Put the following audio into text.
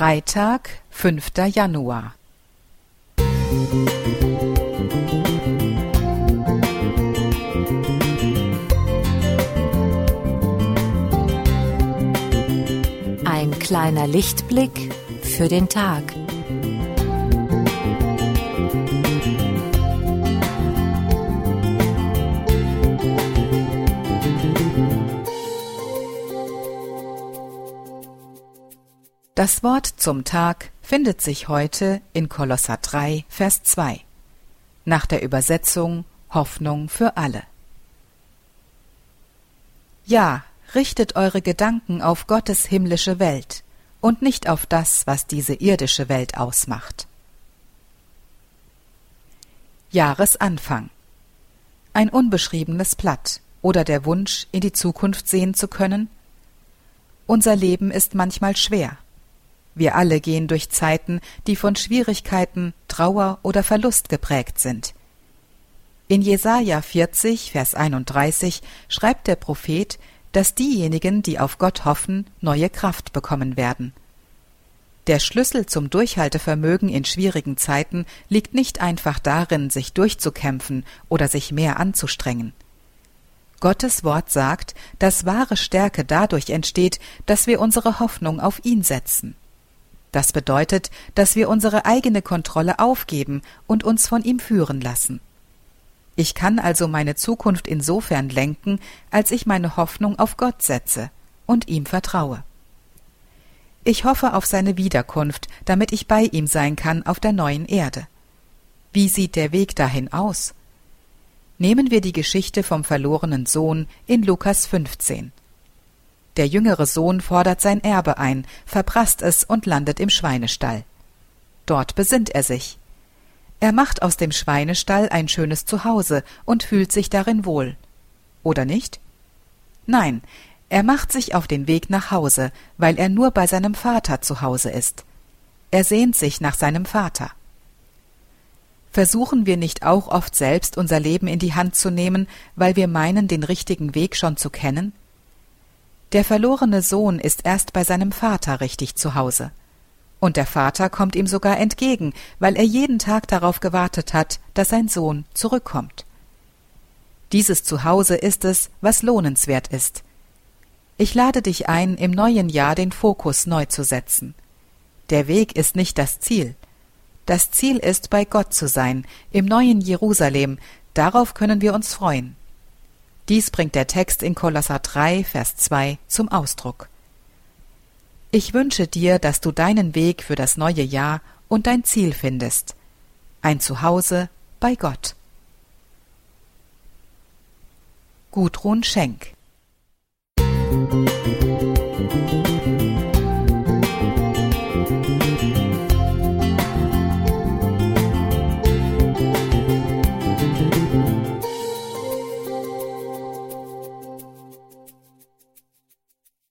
Freitag, 5. Januar. Ein kleiner Lichtblick für den Tag. Das Wort zum Tag findet sich heute in Kolosser 3, Vers 2. Nach der Übersetzung Hoffnung für alle. Ja, richtet eure Gedanken auf Gottes himmlische Welt und nicht auf das, was diese irdische Welt ausmacht. Jahresanfang. Ein unbeschriebenes Blatt oder der Wunsch, in die Zukunft sehen zu können? Unser Leben ist manchmal schwer. Wir alle gehen durch Zeiten, die von Schwierigkeiten, Trauer oder Verlust geprägt sind. In Jesaja 40, Vers 31 schreibt der Prophet, dass diejenigen, die auf Gott hoffen, neue Kraft bekommen werden. Der Schlüssel zum Durchhaltevermögen in schwierigen Zeiten liegt nicht einfach darin, sich durchzukämpfen oder sich mehr anzustrengen. Gottes Wort sagt, dass wahre Stärke dadurch entsteht, dass wir unsere Hoffnung auf ihn setzen. Das bedeutet, dass wir unsere eigene Kontrolle aufgeben und uns von ihm führen lassen. Ich kann also meine Zukunft insofern lenken, als ich meine Hoffnung auf Gott setze und ihm vertraue. Ich hoffe auf seine Wiederkunft, damit ich bei ihm sein kann auf der neuen Erde. Wie sieht der Weg dahin aus? Nehmen wir die Geschichte vom verlorenen Sohn in Lukas 15. Der jüngere Sohn fordert sein Erbe ein, verprasst es und landet im Schweinestall. Dort besinnt er sich. Er macht aus dem Schweinestall ein schönes Zuhause und fühlt sich darin wohl. Oder nicht? Nein, er macht sich auf den Weg nach Hause, weil er nur bei seinem Vater zu Hause ist. Er sehnt sich nach seinem Vater. Versuchen wir nicht auch oft selbst unser Leben in die Hand zu nehmen, weil wir meinen, den richtigen Weg schon zu kennen? Der verlorene Sohn ist erst bei seinem Vater richtig zu Hause. Und der Vater kommt ihm sogar entgegen, weil er jeden Tag darauf gewartet hat, dass sein Sohn zurückkommt. Dieses Zuhause ist es, was lohnenswert ist. Ich lade dich ein, im neuen Jahr den Fokus neu zu setzen. Der Weg ist nicht das Ziel. Das Ziel ist, bei Gott zu sein, im neuen Jerusalem, darauf können wir uns freuen. Dies bringt der Text in Kolosser 3, Vers 2 zum Ausdruck. Ich wünsche dir, dass du deinen Weg für das neue Jahr und dein Ziel findest. Ein Zuhause bei Gott. Gudrun Schenk